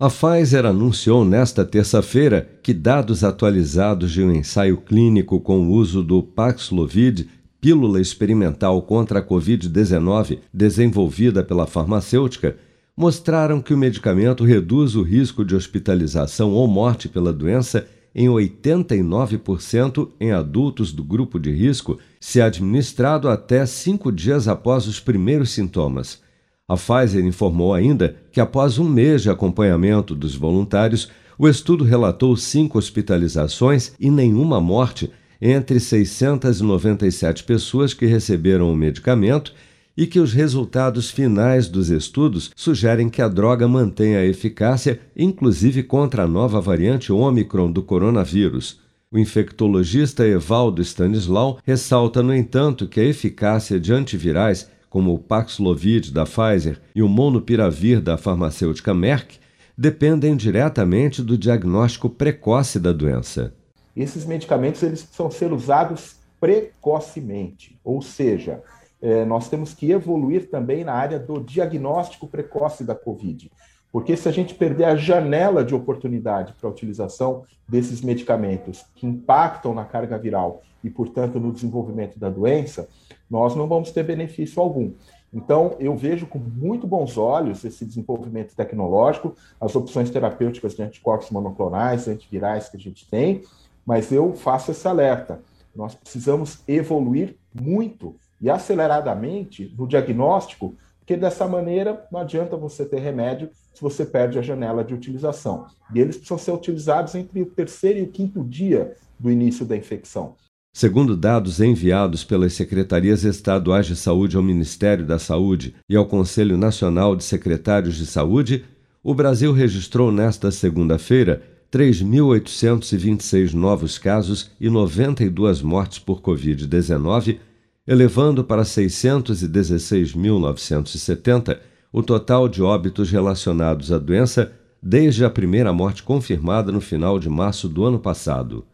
A Pfizer anunciou nesta terça-feira que dados atualizados de um ensaio clínico com o uso do Paxlovid, pílula experimental contra a Covid-19 desenvolvida pela farmacêutica, mostraram que o medicamento reduz o risco de hospitalização ou morte pela doença em 89% em adultos do grupo de risco, se administrado até cinco dias após os primeiros sintomas. A Pfizer informou ainda que, após um mês de acompanhamento dos voluntários, o estudo relatou cinco hospitalizações e nenhuma morte entre 697 pessoas que receberam o medicamento e que os resultados finais dos estudos sugerem que a droga mantém a eficácia, inclusive contra a nova variante Ômicron do coronavírus. O infectologista Evaldo Stanislau ressalta, no entanto, que a eficácia de antivirais como o Paxlovid da Pfizer e o Monopiravir da farmacêutica Merck, dependem diretamente do diagnóstico precoce da doença. Esses medicamentos eles precisam ser usados precocemente, ou seja, é, nós temos que evoluir também na área do diagnóstico precoce da Covid. Porque se a gente perder a janela de oportunidade para a utilização desses medicamentos que impactam na carga viral e, portanto, no desenvolvimento da doença, nós não vamos ter benefício algum. Então, eu vejo com muito bons olhos esse desenvolvimento tecnológico, as opções terapêuticas de anticorpos monoclonais, antivirais que a gente tem, mas eu faço esse alerta. Nós precisamos evoluir muito e aceleradamente no diagnóstico, porque dessa maneira não adianta você ter remédio se você perde a janela de utilização. E eles precisam ser utilizados entre o terceiro e o quinto dia do início da infecção. Segundo dados enviados pelas secretarias estaduais de saúde ao Ministério da Saúde e ao Conselho Nacional de Secretários de Saúde, o Brasil registrou nesta segunda-feira 3.826 novos casos e 92 mortes por Covid-19, elevando para 616.970 o total de óbitos relacionados à doença desde a primeira morte confirmada no final de março do ano passado.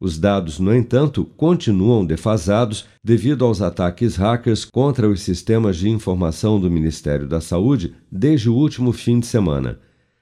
Os dados, no entanto, continuam defasados devido aos ataques hackers contra os sistemas de informação do Ministério da Saúde desde o último fim de semana.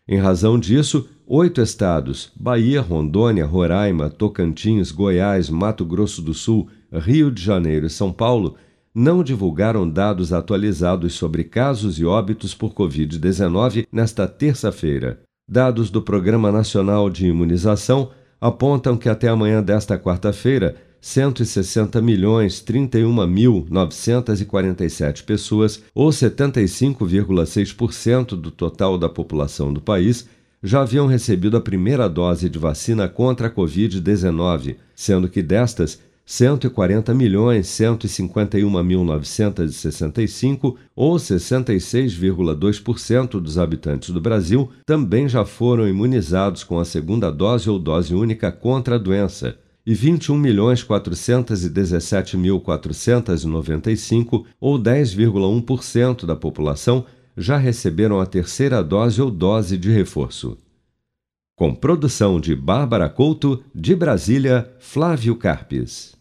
Em razão disso, oito estados Bahia, Rondônia, Roraima, Tocantins, Goiás, Mato Grosso do Sul, Rio de Janeiro e São Paulo não divulgaram dados atualizados sobre casos e óbitos por Covid-19 nesta terça-feira. Dados do Programa Nacional de Imunização apontam que até amanhã desta quarta-feira, 160 milhões 31 mil 947 pessoas, ou 75,6% do total da população do país, já haviam recebido a primeira dose de vacina contra a Covid-19, sendo que destas, 140 milhões 151 mil 965, ou 66,2% dos habitantes do Brasil, também já foram imunizados com a segunda dose ou dose única contra a doença, e 21 milhões 417 mil 495, ou 10,1% da população, já receberam a terceira dose ou dose de reforço. Com produção de Bárbara Couto, de Brasília, Flávio Carpes.